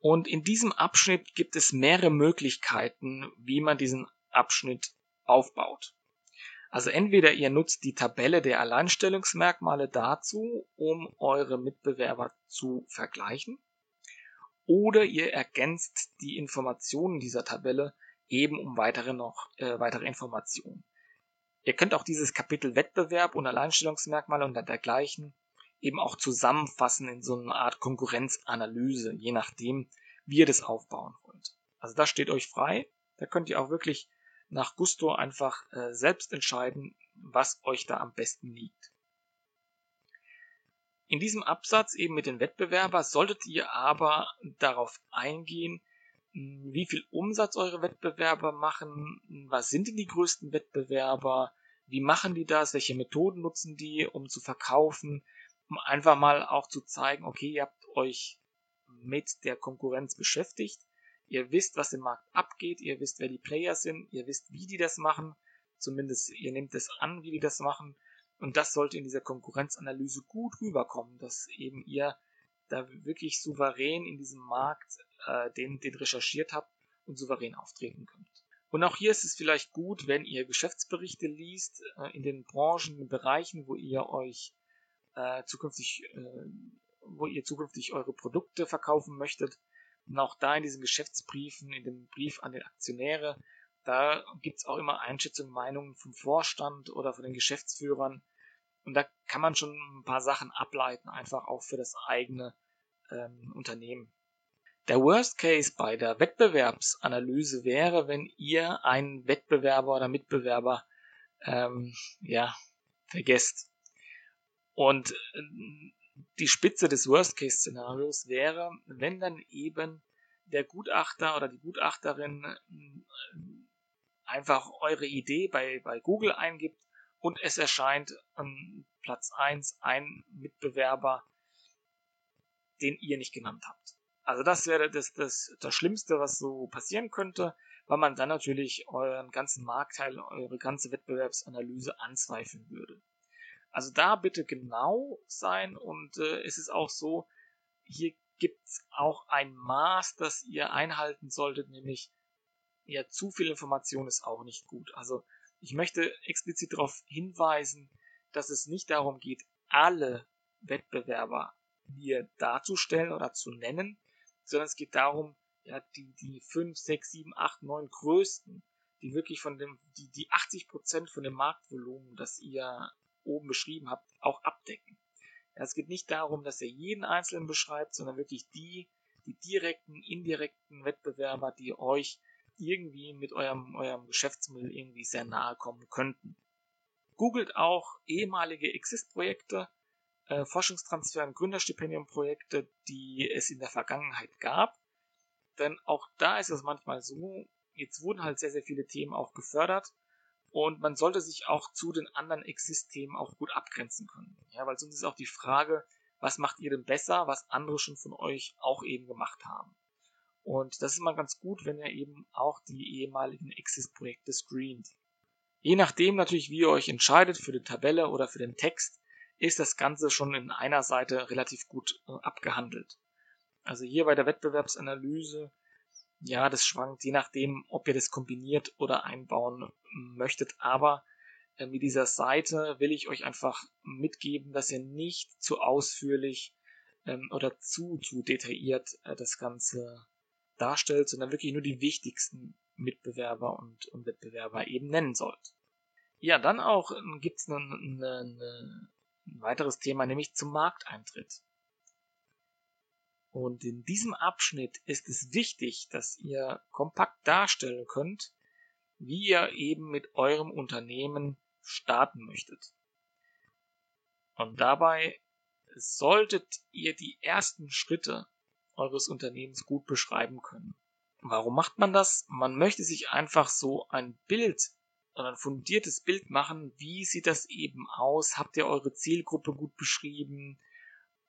Und in diesem Abschnitt gibt es mehrere Möglichkeiten, wie man diesen Abschnitt aufbaut. Also entweder ihr nutzt die Tabelle der Alleinstellungsmerkmale dazu, um eure Mitbewerber zu vergleichen, oder ihr ergänzt die Informationen dieser Tabelle eben um weitere noch äh, weitere Informationen. Ihr könnt auch dieses Kapitel Wettbewerb und Alleinstellungsmerkmale und dergleichen eben auch zusammenfassen in so einer Art Konkurrenzanalyse, je nachdem, wie ihr das aufbauen wollt. Also das steht euch frei. Da könnt ihr auch wirklich nach Gusto einfach äh, selbst entscheiden, was euch da am besten liegt. In diesem Absatz eben mit den Wettbewerber solltet ihr aber darauf eingehen, wie viel Umsatz eure Wettbewerber machen, was sind denn die größten Wettbewerber, wie machen die das, welche Methoden nutzen die, um zu verkaufen, um einfach mal auch zu zeigen, okay, ihr habt euch mit der Konkurrenz beschäftigt Ihr wisst, was im Markt abgeht, ihr wisst, wer die Player sind, ihr wisst, wie die das machen, zumindest ihr nehmt es an, wie die das machen. Und das sollte in dieser Konkurrenzanalyse gut rüberkommen, dass eben ihr da wirklich souverän in diesem Markt äh, den, den recherchiert habt und souverän auftreten könnt. Und auch hier ist es vielleicht gut, wenn ihr Geschäftsberichte liest äh, in den Branchen, Bereichen, wo ihr euch äh, zukünftig, äh, wo ihr zukünftig eure Produkte verkaufen möchtet, und auch da in diesen Geschäftsbriefen, in dem Brief an den Aktionäre, da gibt's auch immer Einschätzungen, Meinungen vom Vorstand oder von den Geschäftsführern. Und da kann man schon ein paar Sachen ableiten, einfach auch für das eigene ähm, Unternehmen. Der Worst Case bei der Wettbewerbsanalyse wäre, wenn ihr einen Wettbewerber oder Mitbewerber ähm, ja, vergesst. Und äh, die Spitze des Worst-Case-Szenarios wäre, wenn dann eben der Gutachter oder die Gutachterin äh, einfach eure Idee bei, bei Google eingibt und es erscheint an Platz 1 ein Mitbewerber, den ihr nicht genannt habt. Also das wäre das, das, das Schlimmste, was so passieren könnte, weil man dann natürlich euren ganzen Marktteil, eure ganze Wettbewerbsanalyse anzweifeln würde. Also da bitte genau sein und äh, es ist auch so, hier gibt es auch ein Maß, das ihr einhalten solltet, nämlich ja, zu viel Information ist auch nicht gut. Also ich möchte explizit darauf hinweisen, dass es nicht darum geht, alle Wettbewerber hier darzustellen oder zu nennen, sondern es geht darum, ja, die, die 5, 6, 7, 8, 9 größten, die wirklich von dem, die, die 80 Prozent von dem Marktvolumen, das ihr oben beschrieben habt, auch abdecken. Es geht nicht darum, dass ihr jeden Einzelnen beschreibt, sondern wirklich die, die direkten, indirekten Wettbewerber, die euch irgendwie mit eurem, eurem Geschäftsmodell irgendwie sehr nahe kommen könnten. Googelt auch ehemalige Exist-Projekte, äh, Forschungstransfer- und Gründerstipendium-Projekte, die es in der Vergangenheit gab. Denn auch da ist es manchmal so, jetzt wurden halt sehr, sehr viele Themen auch gefördert und man sollte sich auch zu den anderen Exist-Themen auch gut abgrenzen können. Ja, weil sonst ist auch die Frage, was macht ihr denn besser, was andere schon von euch auch eben gemacht haben. Und das ist mal ganz gut, wenn ihr eben auch die ehemaligen Exist-Projekte screent. Je nachdem natürlich, wie ihr euch entscheidet für die Tabelle oder für den Text, ist das Ganze schon in einer Seite relativ gut äh, abgehandelt. Also hier bei der Wettbewerbsanalyse, ja, das schwankt je nachdem, ob ihr das kombiniert oder einbauen möchtet. Aber äh, mit dieser Seite will ich euch einfach mitgeben, dass ihr nicht zu ausführlich ähm, oder zu, zu detailliert äh, das Ganze darstellt, sondern wirklich nur die wichtigsten Mitbewerber und, und Wettbewerber eben nennen sollt. Ja, dann auch ähm, gibt es ein weiteres Thema, nämlich zum Markteintritt. Und in diesem Abschnitt ist es wichtig, dass ihr kompakt darstellen könnt, wie ihr eben mit eurem Unternehmen starten möchtet. Und dabei solltet ihr die ersten Schritte eures Unternehmens gut beschreiben können. Warum macht man das? Man möchte sich einfach so ein Bild ein fundiertes Bild machen. Wie sieht das eben aus? Habt ihr eure Zielgruppe gut beschrieben?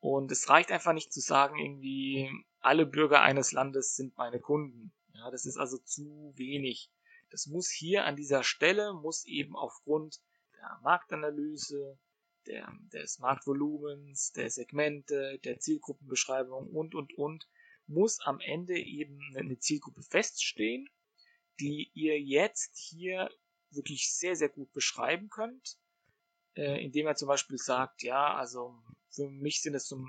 Und es reicht einfach nicht zu sagen, irgendwie, alle Bürger eines Landes sind meine Kunden. Ja, das ist also zu wenig. Das muss hier an dieser Stelle, muss eben aufgrund der Marktanalyse, der, des Marktvolumens, der Segmente, der Zielgruppenbeschreibung und, und, und, muss am Ende eben eine Zielgruppe feststehen, die ihr jetzt hier wirklich sehr, sehr gut beschreiben könnt, äh, indem er zum Beispiel sagt, ja, also für mich sind es zum,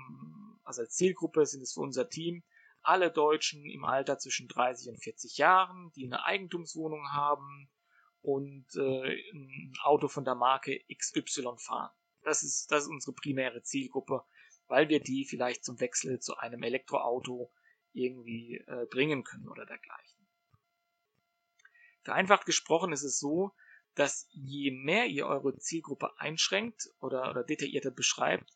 also als Zielgruppe sind es für unser Team alle Deutschen im Alter zwischen 30 und 40 Jahren, die eine Eigentumswohnung haben und äh, ein Auto von der Marke XY fahren. Das ist, das ist unsere primäre Zielgruppe, weil wir die vielleicht zum Wechsel zu einem Elektroauto irgendwie äh, bringen können oder dergleichen. Vereinfacht gesprochen ist es so, dass je mehr ihr eure Zielgruppe einschränkt oder, oder detaillierter beschreibt,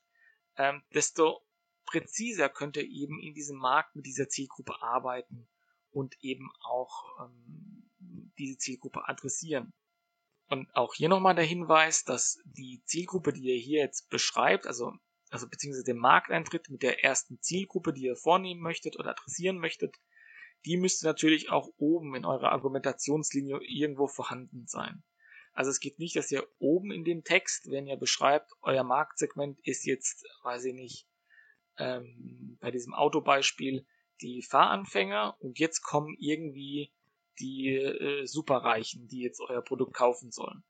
ähm, desto präziser könnt ihr eben in diesem Markt mit dieser Zielgruppe arbeiten und eben auch ähm, diese Zielgruppe adressieren. Und auch hier nochmal der Hinweis, dass die Zielgruppe, die ihr hier jetzt beschreibt, also, also beziehungsweise den Markteintritt mit der ersten Zielgruppe, die ihr vornehmen möchtet oder adressieren möchtet, die müsste natürlich auch oben in eurer Argumentationslinie irgendwo vorhanden sein. Also es geht nicht, dass ihr oben in dem Text, wenn ihr beschreibt, euer Marktsegment ist jetzt, weiß ich nicht, ähm, bei diesem Autobeispiel die Fahranfänger und jetzt kommen irgendwie die äh, Superreichen, die jetzt euer Produkt kaufen sollen.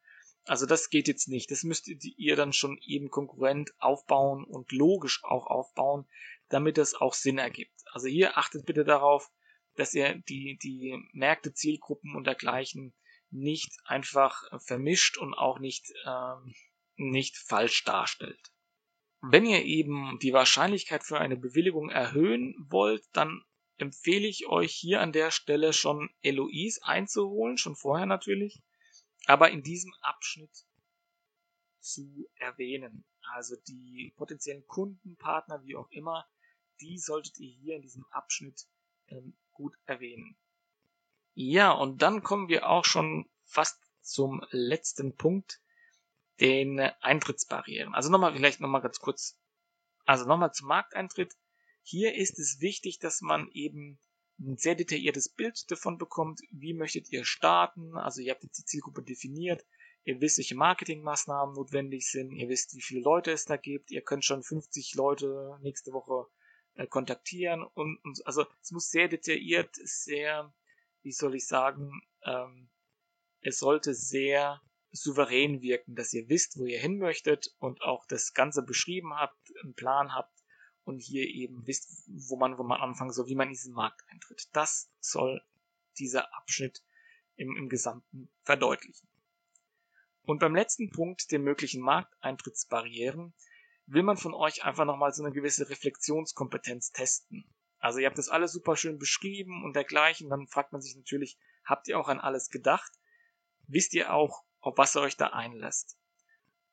Also das geht jetzt nicht. Das müsst ihr dann schon eben konkurrent aufbauen und logisch auch aufbauen, damit das auch Sinn ergibt. Also hier achtet bitte darauf, dass ihr die, die Märkte, Zielgruppen und dergleichen nicht einfach vermischt und auch nicht, ähm, nicht falsch darstellt. Wenn ihr eben die Wahrscheinlichkeit für eine Bewilligung erhöhen wollt, dann empfehle ich euch hier an der Stelle schon LOIs einzuholen, schon vorher natürlich, aber in diesem Abschnitt zu erwähnen. Also die potenziellen Kundenpartner, wie auch immer, die solltet ihr hier in diesem Abschnitt ähm, gut erwähnen. Ja, und dann kommen wir auch schon fast zum letzten Punkt, den Eintrittsbarrieren. Also nochmal, vielleicht nochmal ganz kurz. Also nochmal zum Markteintritt. Hier ist es wichtig, dass man eben ein sehr detailliertes Bild davon bekommt, wie möchtet ihr starten. Also ihr habt jetzt die Zielgruppe definiert, ihr wisst, welche Marketingmaßnahmen notwendig sind, ihr wisst, wie viele Leute es da gibt, ihr könnt schon 50 Leute nächste Woche äh, kontaktieren und, und, also es muss sehr detailliert, sehr, wie soll ich sagen, ähm, es sollte sehr souverän wirken, dass ihr wisst, wo ihr hin möchtet und auch das Ganze beschrieben habt, einen Plan habt und hier eben wisst, wo man, wo man anfangen soll, wie man in diesen Markt eintritt. Das soll dieser Abschnitt im, im Gesamten verdeutlichen. Und beim letzten Punkt, den möglichen Markteintrittsbarrieren, will man von euch einfach nochmal so eine gewisse Reflexionskompetenz testen. Also ihr habt das alles super schön beschrieben und dergleichen, dann fragt man sich natürlich, habt ihr auch an alles gedacht? Wisst ihr auch, auf was ihr euch da einlässt?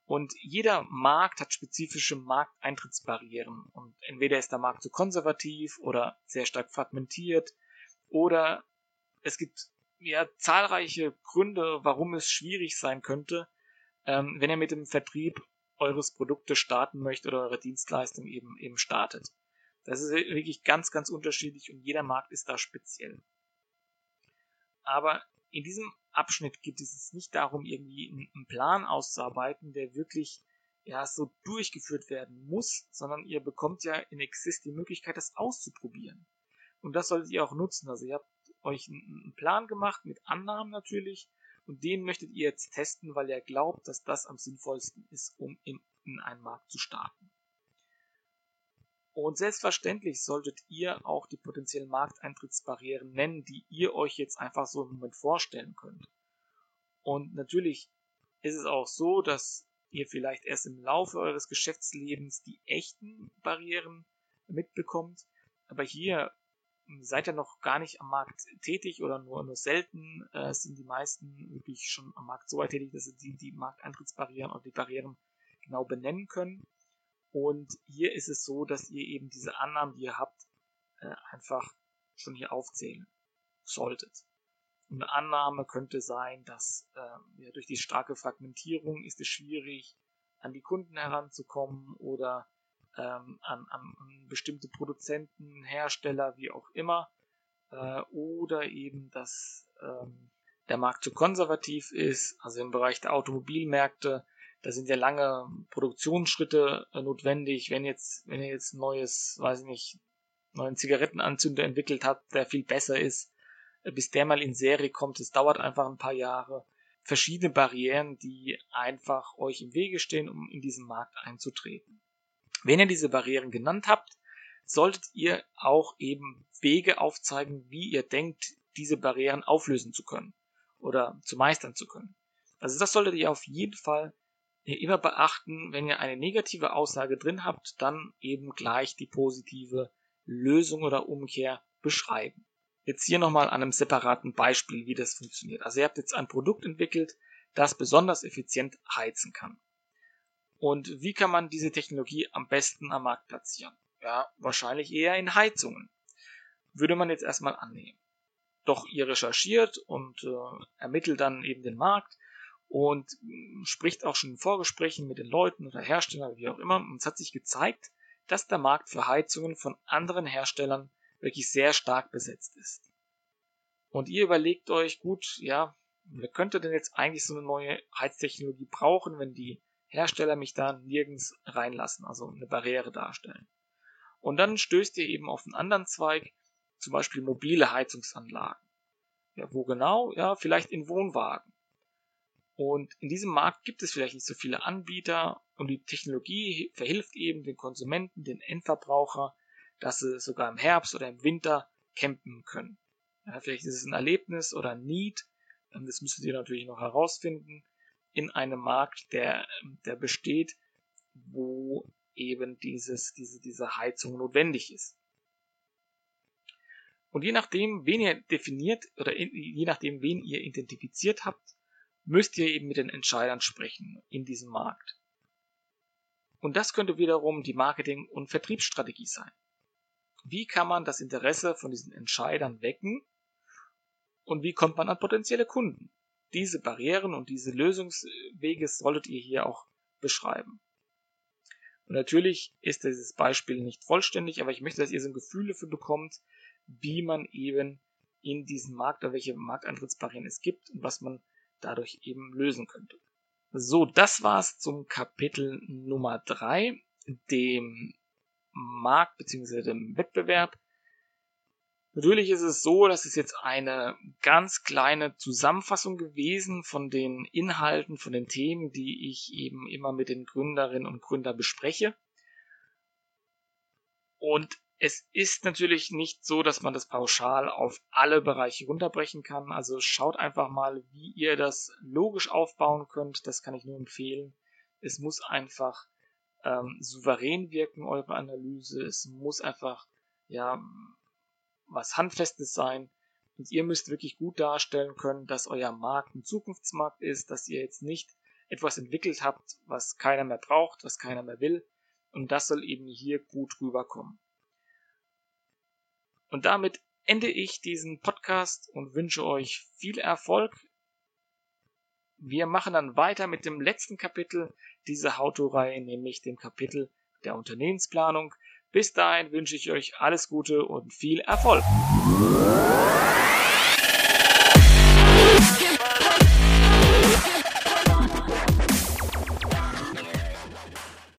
Und jeder Markt hat spezifische Markteintrittsbarrieren. Und entweder ist der Markt zu konservativ oder sehr stark fragmentiert oder es gibt ja zahlreiche Gründe, warum es schwierig sein könnte, ähm, wenn ihr mit dem Vertrieb eures Produktes starten möchtet oder eure Dienstleistung eben eben startet. Das ist wirklich ganz, ganz unterschiedlich und jeder Markt ist da speziell. Aber in diesem Abschnitt geht es jetzt nicht darum, irgendwie einen Plan auszuarbeiten, der wirklich ja so durchgeführt werden muss, sondern ihr bekommt ja in Exist die Möglichkeit, das auszuprobieren. Und das solltet ihr auch nutzen. Also ihr habt euch einen Plan gemacht mit Annahmen natürlich und den möchtet ihr jetzt testen, weil ihr glaubt, dass das am sinnvollsten ist, um in, in einen Markt zu starten. Und selbstverständlich solltet ihr auch die potenziellen Markteintrittsbarrieren nennen, die ihr euch jetzt einfach so im Moment vorstellen könnt. Und natürlich ist es auch so, dass ihr vielleicht erst im Laufe eures Geschäftslebens die echten Barrieren mitbekommt. Aber hier seid ihr noch gar nicht am Markt tätig oder nur, nur selten äh, sind die meisten wirklich schon am Markt so weit tätig, dass sie die, die Markteintrittsbarrieren oder die Barrieren genau benennen können. Und hier ist es so, dass ihr eben diese Annahmen, die ihr habt, äh, einfach schon hier aufzählen solltet. Eine Annahme könnte sein, dass äh, ja, durch die starke Fragmentierung ist es schwierig, an die Kunden heranzukommen oder ähm, an, an, an bestimmte Produzenten, Hersteller, wie auch immer. Äh, oder eben, dass ähm, der Markt zu konservativ ist, also im Bereich der Automobilmärkte da sind ja lange Produktionsschritte äh, notwendig. Wenn jetzt, wenn ihr jetzt neues, weiß ich nicht, neuen Zigarettenanzünder entwickelt habt, der viel besser ist, äh, bis der mal in Serie kommt, es dauert einfach ein paar Jahre. Verschiedene Barrieren, die einfach euch im Wege stehen, um in diesen Markt einzutreten. Wenn ihr diese Barrieren genannt habt, solltet ihr auch eben Wege aufzeigen, wie ihr denkt, diese Barrieren auflösen zu können oder zu meistern zu können. Also das solltet ihr auf jeden Fall immer beachten, wenn ihr eine negative Aussage drin habt, dann eben gleich die positive Lösung oder Umkehr beschreiben. Jetzt hier nochmal an einem separaten Beispiel, wie das funktioniert. Also ihr habt jetzt ein Produkt entwickelt, das besonders effizient heizen kann. Und wie kann man diese Technologie am besten am Markt platzieren? Ja, wahrscheinlich eher in Heizungen. Würde man jetzt erstmal annehmen. Doch ihr recherchiert und äh, ermittelt dann eben den Markt und spricht auch schon in Vorgesprächen mit den Leuten oder Herstellern, wie auch immer. Und es hat sich gezeigt, dass der Markt für Heizungen von anderen Herstellern wirklich sehr stark besetzt ist. Und ihr überlegt euch, gut, ja, wer könnte denn jetzt eigentlich so eine neue Heiztechnologie brauchen, wenn die Hersteller mich da nirgends reinlassen, also eine Barriere darstellen. Und dann stößt ihr eben auf einen anderen Zweig, zum Beispiel mobile Heizungsanlagen. Ja, wo genau? Ja, vielleicht in Wohnwagen. Und in diesem Markt gibt es vielleicht nicht so viele Anbieter und die Technologie verhilft eben den Konsumenten, den Endverbraucher, dass sie sogar im Herbst oder im Winter campen können. Ja, vielleicht ist es ein Erlebnis oder ein Need, ähm, das müsstet ihr natürlich noch herausfinden, in einem Markt, der, der besteht, wo eben dieses, diese, diese Heizung notwendig ist. Und je nachdem, wen ihr definiert oder je nachdem, wen ihr identifiziert habt, müsst ihr eben mit den Entscheidern sprechen in diesem Markt. Und das könnte wiederum die Marketing- und Vertriebsstrategie sein. Wie kann man das Interesse von diesen Entscheidern wecken und wie kommt man an potenzielle Kunden? Diese Barrieren und diese Lösungswege solltet ihr hier auch beschreiben. Und natürlich ist dieses Beispiel nicht vollständig, aber ich möchte, dass ihr so ein Gefühl dafür bekommt, wie man eben in diesem Markt oder welche Markteintrittsbarrieren es gibt und was man dadurch eben lösen könnte. So, das war's zum Kapitel Nummer drei, dem Markt bzw. dem Wettbewerb. Natürlich ist es so, dass es jetzt eine ganz kleine Zusammenfassung gewesen von den Inhalten, von den Themen, die ich eben immer mit den Gründerinnen und Gründern bespreche. Und es ist natürlich nicht so, dass man das pauschal auf alle Bereiche runterbrechen kann. Also schaut einfach mal, wie ihr das logisch aufbauen könnt. Das kann ich nur empfehlen. Es muss einfach ähm, souverän wirken, eure Analyse. Es muss einfach, ja, was Handfestes sein. Und ihr müsst wirklich gut darstellen können, dass euer Markt ein Zukunftsmarkt ist, dass ihr jetzt nicht etwas entwickelt habt, was keiner mehr braucht, was keiner mehr will. Und das soll eben hier gut rüberkommen. Und damit ende ich diesen Podcast und wünsche euch viel Erfolg. Wir machen dann weiter mit dem letzten Kapitel dieser How-To-Reihe, nämlich dem Kapitel der Unternehmensplanung. Bis dahin wünsche ich euch alles Gute und viel Erfolg.